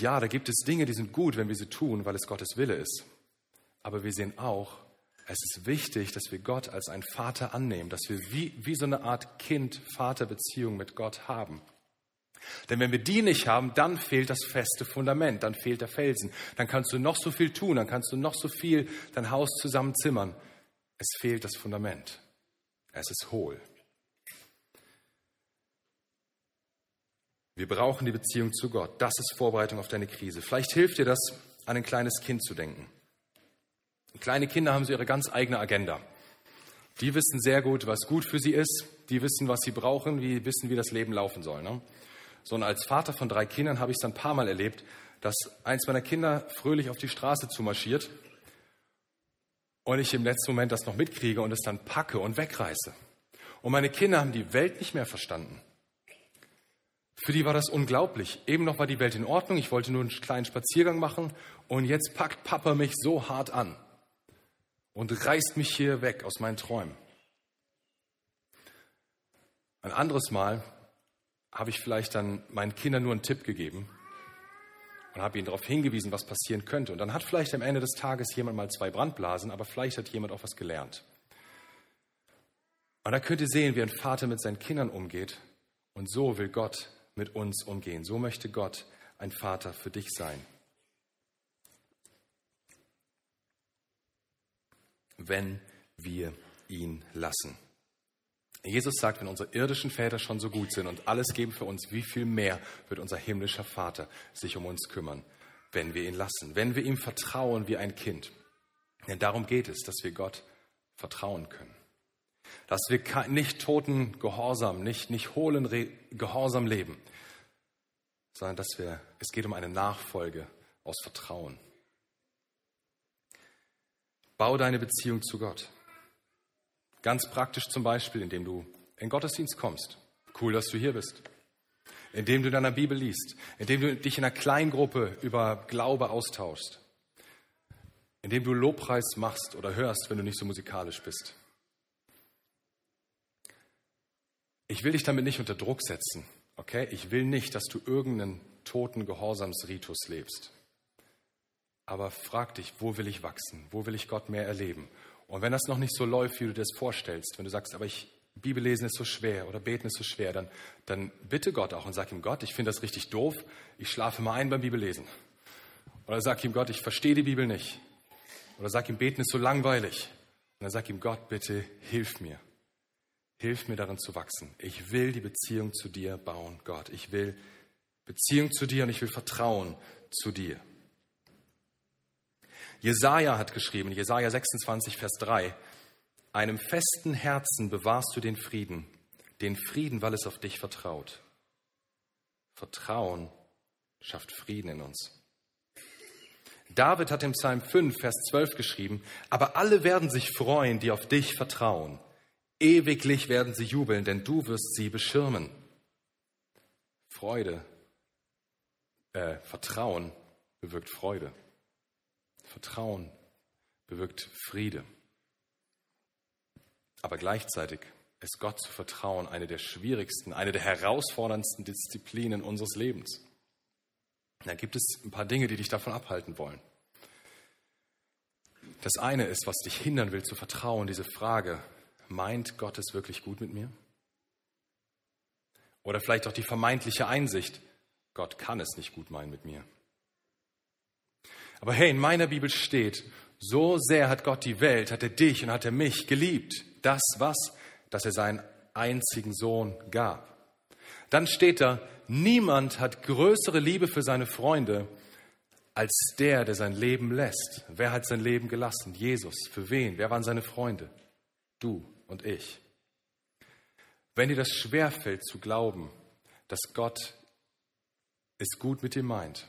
ja, da gibt es Dinge, die sind gut, wenn wir sie tun, weil es Gottes Wille ist. Aber wir sehen auch, es ist wichtig, dass wir Gott als einen Vater annehmen, dass wir wie, wie so eine Art Kind-Vater-Beziehung mit Gott haben. Denn wenn wir die nicht haben, dann fehlt das feste Fundament, dann fehlt der Felsen. Dann kannst du noch so viel tun, dann kannst du noch so viel dein Haus zusammenzimmern. Es fehlt das Fundament. Es ist hohl. Wir brauchen die Beziehung zu Gott. Das ist Vorbereitung auf deine Krise. Vielleicht hilft dir das, an ein kleines Kind zu denken. Kleine Kinder haben so ihre ganz eigene Agenda. Die wissen sehr gut, was gut für sie ist. Die wissen, was sie brauchen. Die wissen, wie das Leben laufen soll. Ne? So, und als Vater von drei Kindern habe ich es ein paar Mal erlebt, dass eins meiner Kinder fröhlich auf die Straße zumarschiert und ich im letzten Moment das noch mitkriege und es dann packe und wegreiße. Und meine Kinder haben die Welt nicht mehr verstanden. Für die war das unglaublich. Eben noch war die Welt in Ordnung, ich wollte nur einen kleinen Spaziergang machen und jetzt packt Papa mich so hart an. und reißt mich hier weg aus meinen Träumen. Ein anderes Mal habe ich vielleicht dann meinen Kindern nur einen Tipp gegeben und habe ihnen darauf hingewiesen, was passieren könnte. Und dann hat vielleicht am Ende des Tages jemand mal zwei Brandblasen, aber vielleicht hat jemand auch was gelernt. Und da könnt ihr sehen, wie ein Vater mit seinen Kindern umgeht. Und so will Gott mit uns umgehen. So möchte Gott ein Vater für dich sein. Wenn wir ihn lassen. Jesus sagt, wenn unsere irdischen Väter schon so gut sind und alles geben für uns, wie viel mehr wird unser himmlischer Vater sich um uns kümmern, wenn wir ihn lassen, wenn wir ihm vertrauen wie ein Kind. Denn darum geht es, dass wir Gott vertrauen können. Dass wir nicht toten Gehorsam, nicht, nicht hohlen Gehorsam leben, sondern dass wir, es geht um eine Nachfolge aus Vertrauen. Bau deine Beziehung zu Gott. Ganz praktisch zum Beispiel, indem du in Gottesdienst kommst. Cool, dass du hier bist. Indem du deiner Bibel liest. Indem du dich in einer Kleingruppe über Glaube austauschst. Indem du Lobpreis machst oder hörst, wenn du nicht so musikalisch bist. Ich will dich damit nicht unter Druck setzen, okay? Ich will nicht, dass du irgendeinen toten Gehorsamsritus lebst. Aber frag dich, wo will ich wachsen? Wo will ich Gott mehr erleben? Und wenn das noch nicht so läuft, wie du dir das vorstellst, wenn du sagst, aber ich, Bibel lesen ist so schwer oder beten ist so schwer, dann, dann bitte Gott auch und sag ihm, Gott, ich finde das richtig doof, ich schlafe mal ein beim Bibellesen. Oder sag ihm, Gott, ich verstehe die Bibel nicht. Oder sag ihm, beten ist so langweilig. Und dann sag ihm, Gott, bitte hilf mir. Hilf mir darin zu wachsen. Ich will die Beziehung zu dir bauen, Gott. Ich will Beziehung zu dir und ich will Vertrauen zu dir. Jesaja hat geschrieben, Jesaja 26, Vers 3, einem festen Herzen bewahrst du den Frieden, den Frieden, weil es auf dich vertraut. Vertrauen schafft Frieden in uns. David hat im Psalm 5, Vers 12 geschrieben, aber alle werden sich freuen, die auf dich vertrauen. Ewiglich werden sie jubeln, denn du wirst sie beschirmen. Freude, äh, Vertrauen bewirkt Freude. Vertrauen bewirkt Friede. Aber gleichzeitig ist Gott zu vertrauen eine der schwierigsten, eine der herausforderndsten Disziplinen unseres Lebens. Da gibt es ein paar Dinge, die dich davon abhalten wollen. Das eine ist, was dich hindern will zu vertrauen, diese Frage, meint Gott es wirklich gut mit mir? Oder vielleicht auch die vermeintliche Einsicht, Gott kann es nicht gut meinen mit mir. Aber hey, in meiner Bibel steht, so sehr hat Gott die Welt, hat er dich und hat er mich geliebt. Das was? Dass er seinen einzigen Sohn gab. Dann steht da, niemand hat größere Liebe für seine Freunde als der, der sein Leben lässt. Wer hat sein Leben gelassen? Jesus. Für wen? Wer waren seine Freunde? Du und ich. Wenn dir das schwerfällt zu glauben, dass Gott es gut mit dir meint,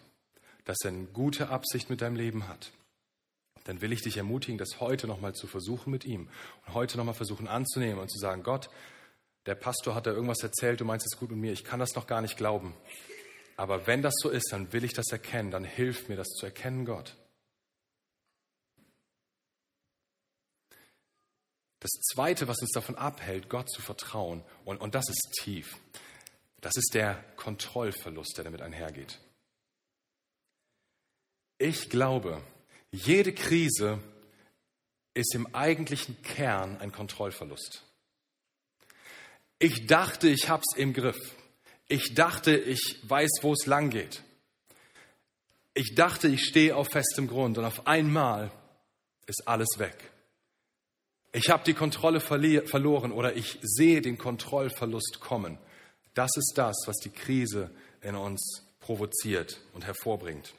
dass er eine gute Absicht mit deinem Leben hat, dann will ich dich ermutigen, das heute nochmal zu versuchen mit ihm und heute nochmal versuchen anzunehmen und zu sagen, Gott, der Pastor hat da irgendwas erzählt, du meinst es gut mit mir, ich kann das noch gar nicht glauben. Aber wenn das so ist, dann will ich das erkennen, dann hilf mir das zu erkennen, Gott. Das Zweite, was uns davon abhält, Gott zu vertrauen, und, und das ist tief, das ist der Kontrollverlust, der damit einhergeht. Ich glaube, jede Krise ist im eigentlichen Kern ein Kontrollverlust. Ich dachte, ich hab's im Griff. Ich dachte, ich weiß, wo es lang geht. Ich dachte, ich stehe auf festem Grund und auf einmal ist alles weg. Ich habe die Kontrolle verloren oder ich sehe den Kontrollverlust kommen. Das ist das, was die Krise in uns provoziert und hervorbringt.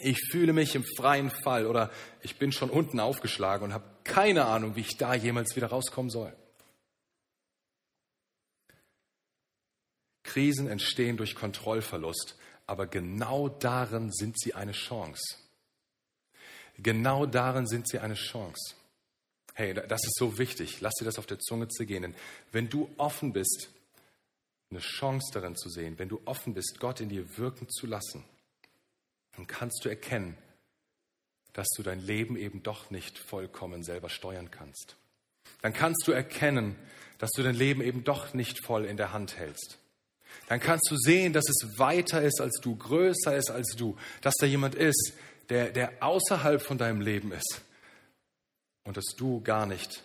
Ich fühle mich im freien Fall oder ich bin schon unten aufgeschlagen und habe keine Ahnung, wie ich da jemals wieder rauskommen soll. Krisen entstehen durch Kontrollverlust, aber genau darin sind sie eine Chance. Genau darin sind sie eine Chance. Hey, das ist so wichtig. Lass dir das auf der Zunge zu gehen. Denn wenn du offen bist, eine Chance darin zu sehen, wenn du offen bist, Gott in dir wirken zu lassen, dann kannst du erkennen, dass du dein Leben eben doch nicht vollkommen selber steuern kannst. Dann kannst du erkennen, dass du dein Leben eben doch nicht voll in der Hand hältst. Dann kannst du sehen, dass es weiter ist als du, größer ist als du, dass da jemand ist, der, der außerhalb von deinem Leben ist und dass du gar nicht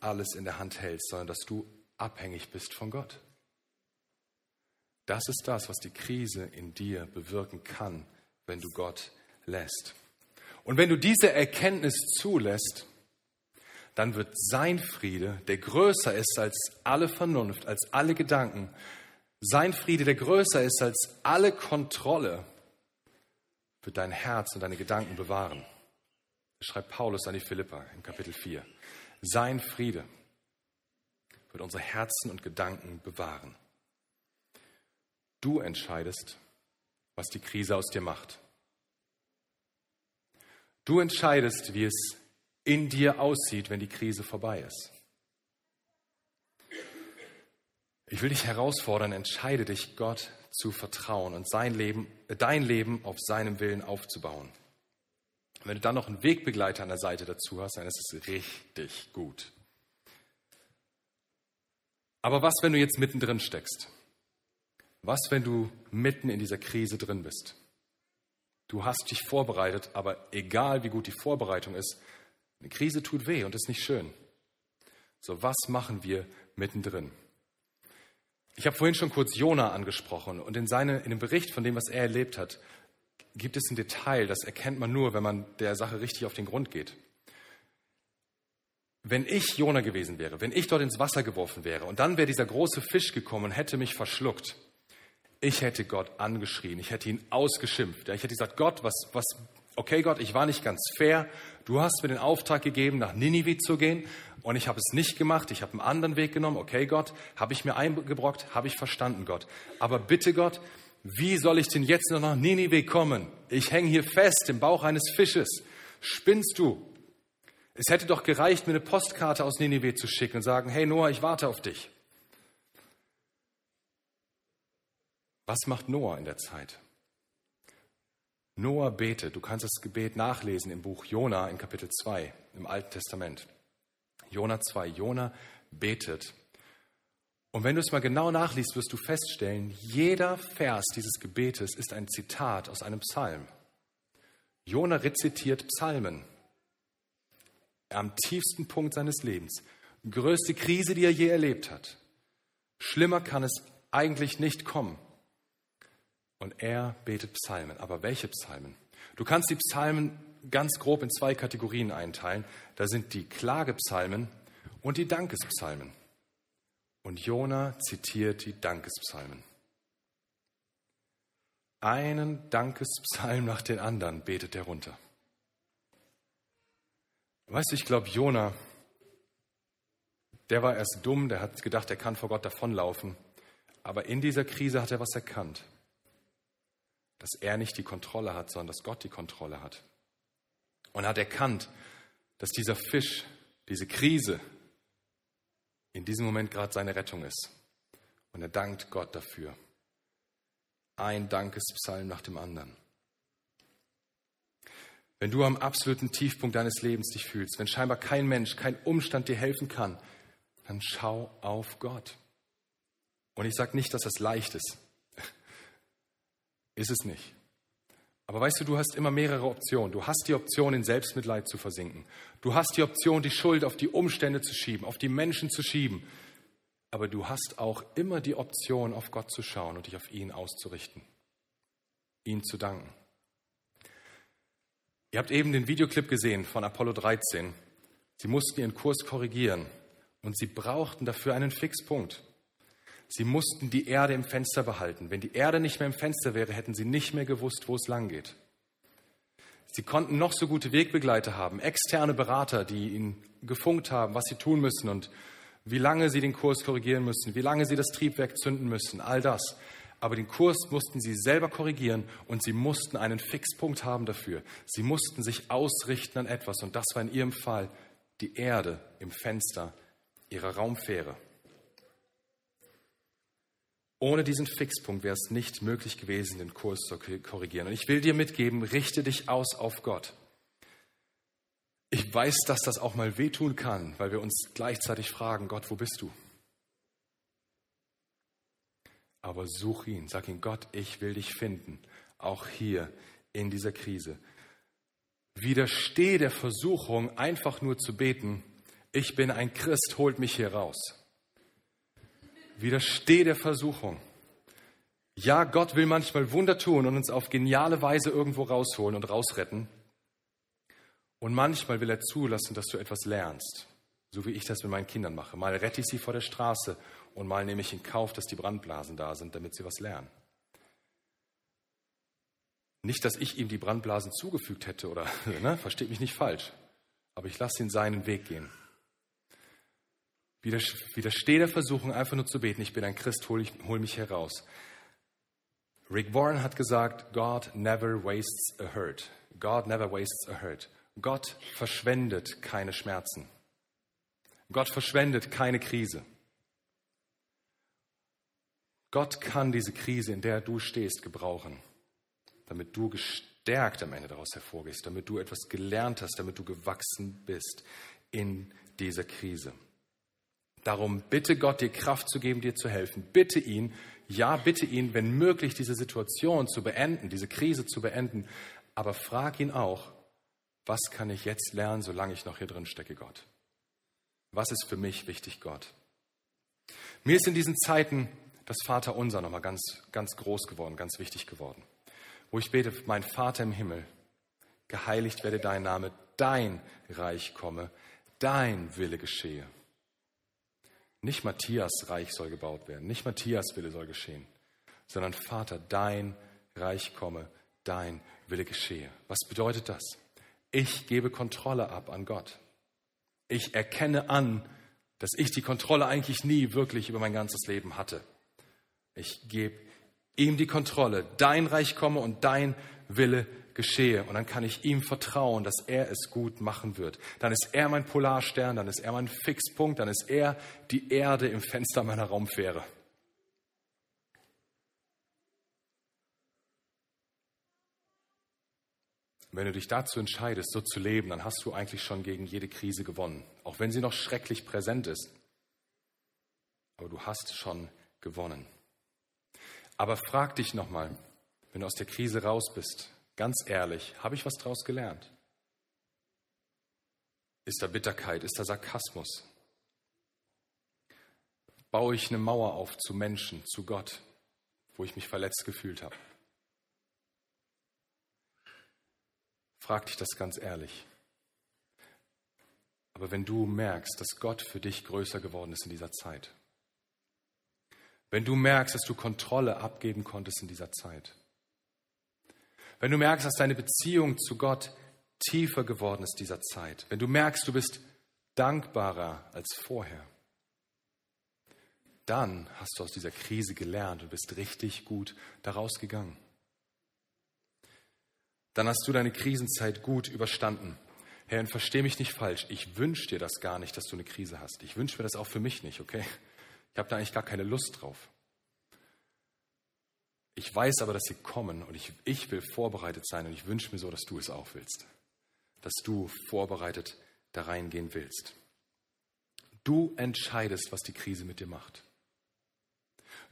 alles in der Hand hältst, sondern dass du abhängig bist von Gott. Das ist das, was die Krise in dir bewirken kann, wenn du Gott lässt. Und wenn du diese Erkenntnis zulässt, dann wird sein Friede, der größer ist als alle Vernunft, als alle Gedanken, sein Friede, der größer ist als alle Kontrolle, wird dein Herz und deine Gedanken bewahren. Schreibt Paulus an die Philippa im Kapitel 4. Sein Friede wird unsere Herzen und Gedanken bewahren. Du entscheidest, was die Krise aus dir macht. Du entscheidest, wie es in dir aussieht, wenn die Krise vorbei ist. Ich will dich herausfordern, entscheide dich, Gott zu vertrauen und sein Leben, dein Leben auf seinem Willen aufzubauen. Wenn du dann noch einen Wegbegleiter an der Seite dazu hast, dann ist es richtig gut. Aber was, wenn du jetzt mittendrin steckst? Was, wenn du mitten in dieser Krise drin bist? Du hast dich vorbereitet, aber egal wie gut die Vorbereitung ist, eine Krise tut weh und ist nicht schön. So, was machen wir mittendrin? Ich habe vorhin schon kurz Jona angesprochen und in, seine, in dem Bericht von dem, was er erlebt hat, gibt es ein Detail, das erkennt man nur, wenn man der Sache richtig auf den Grund geht. Wenn ich Jona gewesen wäre, wenn ich dort ins Wasser geworfen wäre und dann wäre dieser große Fisch gekommen und hätte mich verschluckt, ich hätte Gott angeschrien, ich hätte ihn ausgeschimpft. Ich hätte gesagt, Gott, was, was, okay Gott, ich war nicht ganz fair. Du hast mir den Auftrag gegeben, nach Ninive zu gehen und ich habe es nicht gemacht. Ich habe einen anderen Weg genommen. Okay Gott, habe ich mir eingebrockt, habe ich verstanden Gott. Aber bitte Gott, wie soll ich denn jetzt noch nach Ninive kommen? Ich hänge hier fest im Bauch eines Fisches. Spinnst du? Es hätte doch gereicht, mir eine Postkarte aus Ninive zu schicken und sagen, hey Noah, ich warte auf dich. Was macht Noah in der Zeit? Noah betet. Du kannst das Gebet nachlesen im Buch Jona in Kapitel 2 im Alten Testament. Jona 2. Jona betet. Und wenn du es mal genau nachliest, wirst du feststellen, jeder Vers dieses Gebetes ist ein Zitat aus einem Psalm. Jona rezitiert Psalmen am tiefsten Punkt seines Lebens. Größte Krise, die er je erlebt hat. Schlimmer kann es eigentlich nicht kommen. Und er betet Psalmen. Aber welche Psalmen? Du kannst die Psalmen ganz grob in zwei Kategorien einteilen. Da sind die Klagepsalmen und die Dankespsalmen. Und Jona zitiert die Dankespsalmen. Einen Dankespsalm nach den anderen betet er runter. Weißt du, ich glaube, Jona, der war erst dumm, der hat gedacht, er kann vor Gott davonlaufen. Aber in dieser Krise hat er was erkannt dass er nicht die Kontrolle hat, sondern dass Gott die Kontrolle hat. Und hat erkannt, dass dieser Fisch, diese Krise in diesem Moment gerade seine Rettung ist. Und er dankt Gott dafür. Ein Dankespsalm nach dem anderen. Wenn du am absoluten Tiefpunkt deines Lebens dich fühlst, wenn scheinbar kein Mensch, kein Umstand dir helfen kann, dann schau auf Gott. Und ich sage nicht, dass das leicht ist. Ist es nicht. Aber weißt du, du hast immer mehrere Optionen. Du hast die Option, in Selbstmitleid zu versinken. Du hast die Option, die Schuld auf die Umstände zu schieben, auf die Menschen zu schieben. Aber du hast auch immer die Option, auf Gott zu schauen und dich auf ihn auszurichten. Ihm zu danken. Ihr habt eben den Videoclip gesehen von Apollo 13. Sie mussten ihren Kurs korrigieren und sie brauchten dafür einen Fixpunkt. Sie mussten die Erde im Fenster behalten. Wenn die Erde nicht mehr im Fenster wäre, hätten sie nicht mehr gewusst, wo es lang geht. Sie konnten noch so gute Wegbegleiter haben, externe Berater, die ihnen gefunkt haben, was sie tun müssen und wie lange sie den Kurs korrigieren müssen, wie lange sie das Triebwerk zünden müssen, all das. Aber den Kurs mussten sie selber korrigieren und sie mussten einen Fixpunkt haben dafür. Sie mussten sich ausrichten an etwas und das war in ihrem Fall die Erde im Fenster ihrer Raumfähre. Ohne diesen Fixpunkt wäre es nicht möglich gewesen, den Kurs zu korrigieren. Und ich will dir mitgeben, richte dich aus auf Gott. weiß, dass das auch mal wehtun kann, weil wir uns gleichzeitig fragen, Gott, wo bist du? Aber such ihn, sag ihm, Gott, ich will dich finden, auch hier in dieser Krise. Widerstehe der Versuchung, einfach nur zu beten, ich bin ein Christ, holt mich hier raus. Widerstehe der Versuchung. Ja, Gott will manchmal Wunder tun und uns auf geniale Weise irgendwo rausholen und rausretten. Und manchmal will er zulassen, dass du etwas lernst, so wie ich das mit meinen Kindern mache. Mal rette ich sie vor der Straße und mal nehme ich in Kauf, dass die Brandblasen da sind, damit sie was lernen. Nicht, dass ich ihm die Brandblasen zugefügt hätte oder, ne, versteht mich nicht falsch, aber ich lasse ihn seinen Weg gehen. Widerstehe der Versuchung, einfach nur zu beten, ich bin ein Christ, hol, ich, hol mich heraus. Rick Warren hat gesagt, God never wastes a hurt. God never wastes a hurt. Gott verschwendet keine Schmerzen. Gott verschwendet keine Krise. Gott kann diese Krise, in der du stehst, gebrauchen, damit du gestärkt am Ende daraus hervorgehst, damit du etwas gelernt hast, damit du gewachsen bist in dieser Krise. Darum bitte Gott, dir Kraft zu geben, dir zu helfen. Bitte ihn, ja, bitte ihn, wenn möglich, diese Situation zu beenden, diese Krise zu beenden. Aber frag ihn auch, was kann ich jetzt lernen, solange ich noch hier drin stecke, Gott? Was ist für mich wichtig, Gott? Mir ist in diesen Zeiten das Vaterunser nochmal ganz, ganz groß geworden, ganz wichtig geworden. Wo ich bete, mein Vater im Himmel, geheiligt werde dein Name, dein Reich komme, dein Wille geschehe. Nicht Matthias Reich soll gebaut werden, nicht Matthias Wille soll geschehen, sondern Vater, dein Reich komme, dein Wille geschehe. Was bedeutet das? Ich gebe Kontrolle ab an Gott. Ich erkenne an, dass ich die Kontrolle eigentlich nie wirklich über mein ganzes Leben hatte. Ich gebe ihm die Kontrolle. Dein Reich komme und dein Wille geschehe. Und dann kann ich ihm vertrauen, dass er es gut machen wird. Dann ist er mein Polarstern, dann ist er mein Fixpunkt, dann ist er die Erde im Fenster meiner Raumfähre. Wenn du dich dazu entscheidest, so zu leben, dann hast du eigentlich schon gegen jede Krise gewonnen, auch wenn sie noch schrecklich präsent ist. Aber du hast schon gewonnen. Aber frag dich nochmal, wenn du aus der Krise raus bist, ganz ehrlich, habe ich was daraus gelernt? Ist da Bitterkeit? Ist da Sarkasmus? Baue ich eine Mauer auf zu Menschen, zu Gott, wo ich mich verletzt gefühlt habe? Frag dich das ganz ehrlich. Aber wenn du merkst, dass Gott für dich größer geworden ist in dieser Zeit, wenn du merkst, dass du Kontrolle abgeben konntest in dieser Zeit, wenn du merkst, dass deine Beziehung zu Gott tiefer geworden ist dieser Zeit, wenn du merkst, du bist dankbarer als vorher, dann hast du aus dieser Krise gelernt und bist richtig gut daraus gegangen dann hast du deine Krisenzeit gut überstanden. Herr, und versteh mich nicht falsch. Ich wünsche dir das gar nicht, dass du eine Krise hast. Ich wünsche mir das auch für mich nicht, okay? Ich habe da eigentlich gar keine Lust drauf. Ich weiß aber, dass sie kommen und ich, ich will vorbereitet sein und ich wünsche mir so, dass du es auch willst. Dass du vorbereitet da reingehen willst. Du entscheidest, was die Krise mit dir macht.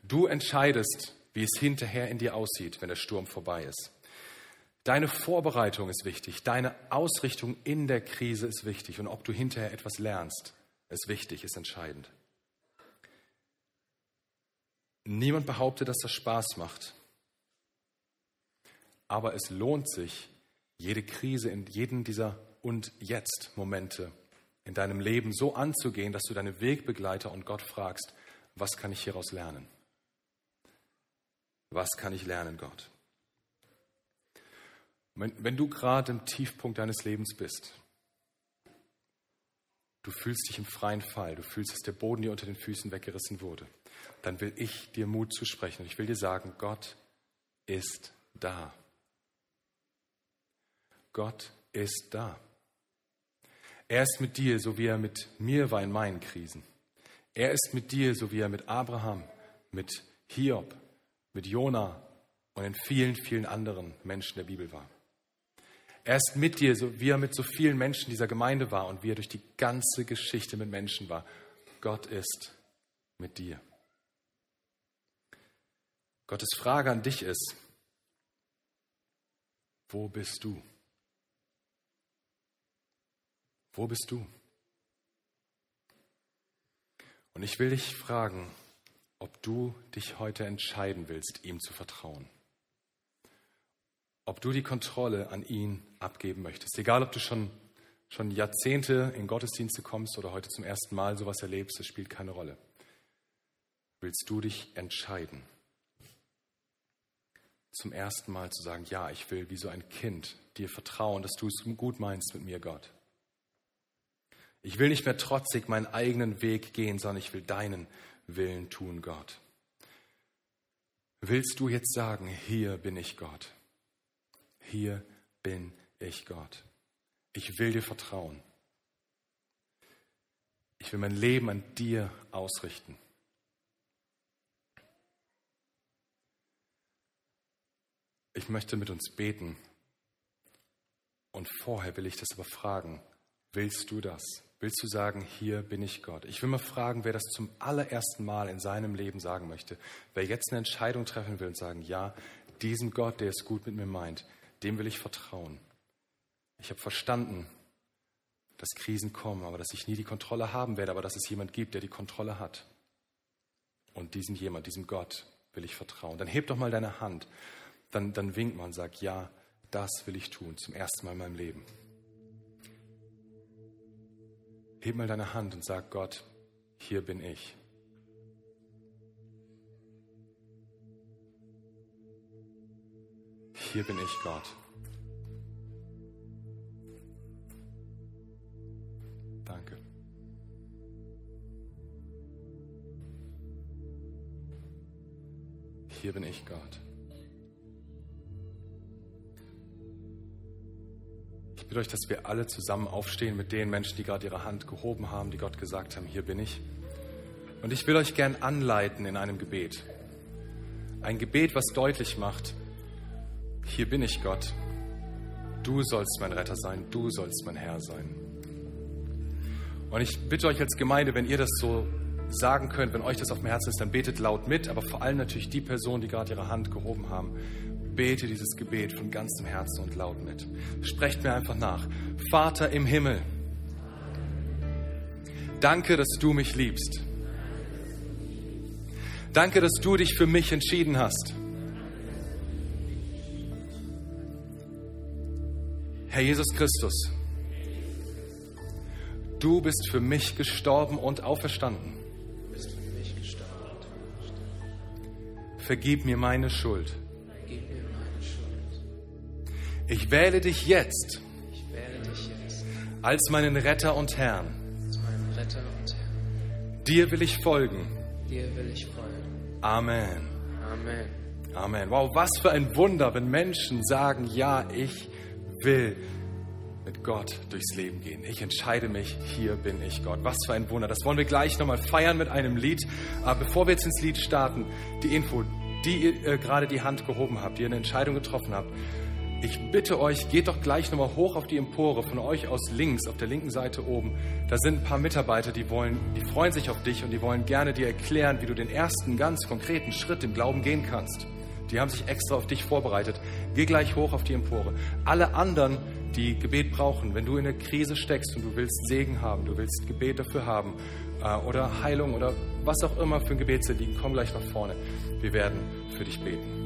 Du entscheidest, wie es hinterher in dir aussieht, wenn der Sturm vorbei ist. Deine Vorbereitung ist wichtig, deine Ausrichtung in der Krise ist wichtig und ob du hinterher etwas lernst, ist wichtig, ist entscheidend. Niemand behauptet, dass das Spaß macht. Aber es lohnt sich, jede Krise in jeden dieser und jetzt Momente in deinem Leben so anzugehen, dass du deine Wegbegleiter und Gott fragst, was kann ich hieraus lernen? Was kann ich lernen, Gott? Wenn, wenn du gerade im Tiefpunkt deines Lebens bist, du fühlst dich im freien Fall, du fühlst, dass der Boden dir unter den Füßen weggerissen wurde, dann will ich dir Mut zusprechen und ich will dir sagen, Gott ist da. Gott ist da. Er ist mit dir, so wie er mit mir war in meinen Krisen. Er ist mit dir, so wie er mit Abraham, mit Hiob, mit Jona und in vielen, vielen anderen Menschen der Bibel war. Er ist mit dir, so wie er mit so vielen Menschen dieser Gemeinde war und wie er durch die ganze Geschichte mit Menschen war. Gott ist mit dir. Gottes Frage an dich ist, wo bist du? Wo bist du? Und ich will dich fragen, ob du dich heute entscheiden willst, ihm zu vertrauen. Ob du die Kontrolle an ihn abgeben möchtest. Egal, ob du schon, schon Jahrzehnte in Gottesdienste kommst oder heute zum ersten Mal sowas erlebst, das spielt keine Rolle. Willst du dich entscheiden, zum ersten Mal zu sagen, ja, ich will wie so ein Kind dir vertrauen, dass du es gut meinst mit mir, Gott. Ich will nicht mehr trotzig meinen eigenen Weg gehen, sondern ich will deinen Willen tun, Gott. Willst du jetzt sagen, hier bin ich Gott? Hier bin ich Gott. Ich will dir vertrauen. Ich will mein Leben an dir ausrichten. Ich möchte mit uns beten. Und vorher will ich das aber fragen. Willst du das? Willst du sagen, hier bin ich Gott? Ich will mal fragen, wer das zum allerersten Mal in seinem Leben sagen möchte. Wer jetzt eine Entscheidung treffen will und sagen, ja, diesem Gott, der es gut mit mir meint, dem will ich vertrauen. Ich habe verstanden, dass Krisen kommen, aber dass ich nie die Kontrolle haben werde, aber dass es jemand gibt, der die Kontrolle hat. Und diesem jemand, diesem Gott will ich vertrauen. Dann heb doch mal deine Hand. Dann, dann winkt man und sagt, ja, das will ich tun, zum ersten Mal in meinem Leben. Heb mal deine Hand und sag Gott, hier bin ich. Hier bin ich, Gott. Danke. Hier bin ich, Gott. bitte euch, dass wir alle zusammen aufstehen mit den Menschen, die gerade ihre Hand gehoben haben, die Gott gesagt haben, hier bin ich. Und ich will euch gern anleiten in einem Gebet. Ein Gebet, was deutlich macht, hier bin ich Gott. Du sollst mein Retter sein, du sollst mein Herr sein. Und ich bitte euch als Gemeinde, wenn ihr das so sagen könnt, wenn euch das auf dem Herzen ist, dann betet laut mit, aber vor allem natürlich die Personen, die gerade ihre Hand gehoben haben bete dieses Gebet von ganzem Herzen und laut mit. Sprecht mir einfach nach. Vater im Himmel, danke, dass du mich liebst. Danke, dass du dich für mich entschieden hast. Herr Jesus Christus, du bist für mich gestorben und auferstanden. Vergib mir meine Schuld. Ich wähle dich jetzt, wähle dich jetzt als meinen Retter und Herrn. Retter und Herrn. Dir will ich folgen. Dir will ich folgen. Amen. Amen. Amen. Wow, was für ein Wunder, wenn Menschen sagen, ja, ich will mit Gott durchs Leben gehen. Ich entscheide mich, hier bin ich Gott. Was für ein Wunder. Das wollen wir gleich nochmal feiern mit einem Lied. Aber bevor wir jetzt ins Lied starten, die Info, die ihr äh, gerade die Hand gehoben habt, die ihr eine Entscheidung getroffen habt, ich bitte euch, geht doch gleich nochmal hoch auf die Empore von euch aus links, auf der linken Seite oben. Da sind ein paar Mitarbeiter, die wollen, die freuen sich auf dich und die wollen gerne dir erklären, wie du den ersten ganz konkreten Schritt im Glauben gehen kannst. Die haben sich extra auf dich vorbereitet. Geh gleich hoch auf die Empore. Alle anderen, die Gebet brauchen, wenn du in der Krise steckst und du willst Segen haben, du willst Gebet dafür haben äh, oder Heilung oder was auch immer für ein Gebet liegen, komm gleich nach vorne. Wir werden für dich beten.